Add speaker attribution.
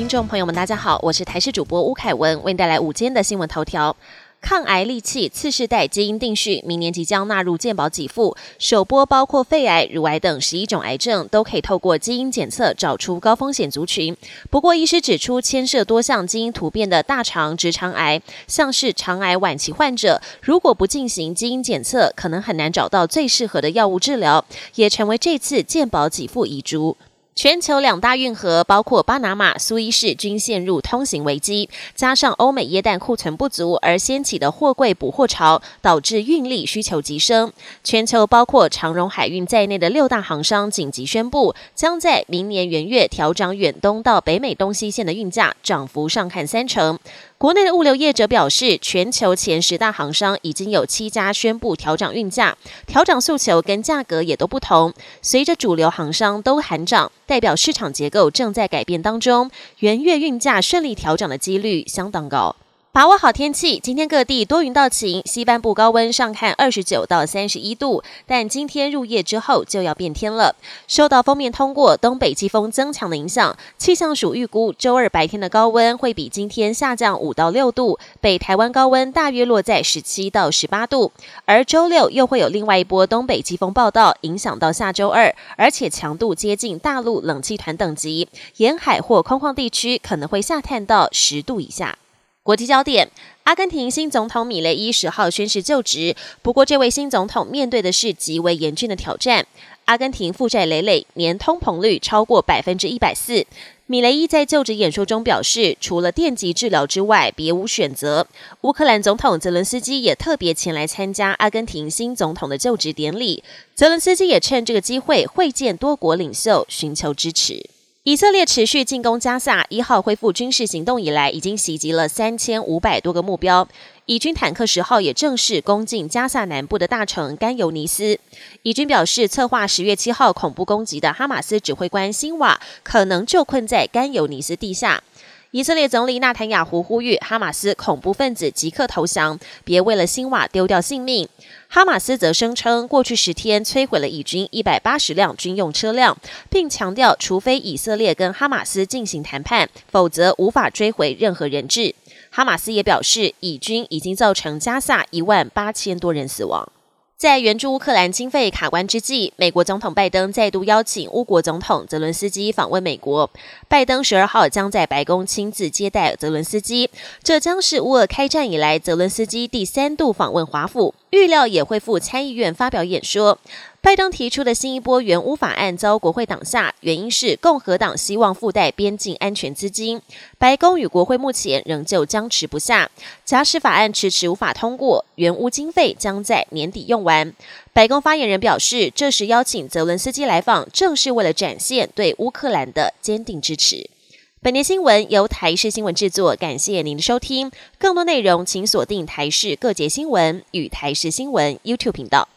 Speaker 1: 听众朋友们，大家好，我是台视主播吴凯文，为您带来午间的新闻头条。抗癌利器次世代基因定序，明年即将纳入健保给付。首波包括肺癌、乳癌等十一种癌症，都可以透过基因检测找出高风险族群。不过，医师指出，牵涉多项基因突变的大肠、直肠癌，像是肠癌晚期患者，如果不进行基因检测，可能很难找到最适合的药物治疗，也成为这次健保给付遗珠。全球两大运河，包括巴拿马、苏伊士，均陷入通行危机。加上欧美液氮库存不足而掀起的货柜补货潮，导致运力需求急升。全球包括长荣海运在内的六大航商紧急宣布，将在明年元月调涨远东到北美东西线的运价，涨幅上看三成。国内的物流业者表示，全球前十大航商已经有七家宣布调涨运价，调涨诉求跟价格也都不同。随着主流航商都喊涨，代表市场结构正在改变当中，元月运价顺利调整的几率相当高。把握好天气，今天各地多云到晴，西半部高温上看二十九到三十一度，但今天入夜之后就要变天了。受到封面通过、东北季风增强的影响，气象署预估周二白天的高温会比今天下降五到六度，北台湾高温大约落在十七到十八度。而周六又会有另外一波东北季风报道，影响到下周二，而且强度接近大陆冷气团等级，沿海或空旷地区可能会下探到十度以下。国际焦点：阿根廷新总统米雷伊十号宣誓就职。不过，这位新总统面对的是极为严峻的挑战。阿根廷负债累累，年通膨率超过百分之一百四。米雷伊在就职演说中表示，除了电击治疗之外，别无选择。乌克兰总统泽伦斯基也特别前来参加阿根廷新总统的就职典礼。泽伦斯基也趁这个机会会见多国领袖，寻求支持。以色列持续进攻加萨，一号恢复军事行动以来，已经袭击了三千五百多个目标。以军坦克十号也正式攻进加萨南部的大城甘尤尼斯。以军表示，策划十月七号恐怖攻击的哈马斯指挥官辛瓦可能就困在甘尤尼斯地下。以色列总理纳坦雅胡呼吁哈马斯恐怖分子即刻投降，别为了新瓦丢掉性命。哈马斯则声称，过去十天摧毁了以军一百八十辆军用车辆，并强调，除非以色列跟哈马斯进行谈判，否则无法追回任何人质。哈马斯也表示，以军已经造成加萨一万八千多人死亡。在援助乌克兰经费卡关之际，美国总统拜登再度邀请乌国总统泽伦斯基访问美国。拜登十二号将在白宫亲自接待泽伦斯基，这将是乌俄开战以来泽伦斯基第三度访问华府。预料也会赴参议院发表演说。拜登提出的新一波援乌法案遭国会挡下，原因是共和党希望附带边境安全资金。白宫与国会目前仍旧僵持不下，假使法案迟迟无法通过，援乌经费将在年底用完。白宫发言人表示，这时邀请泽伦斯基来访，正是为了展现对乌克兰的坚定支持。本年新闻由台视新闻制作，感谢您的收听。更多内容请锁定台视各节新闻与台视新闻 YouTube 频道。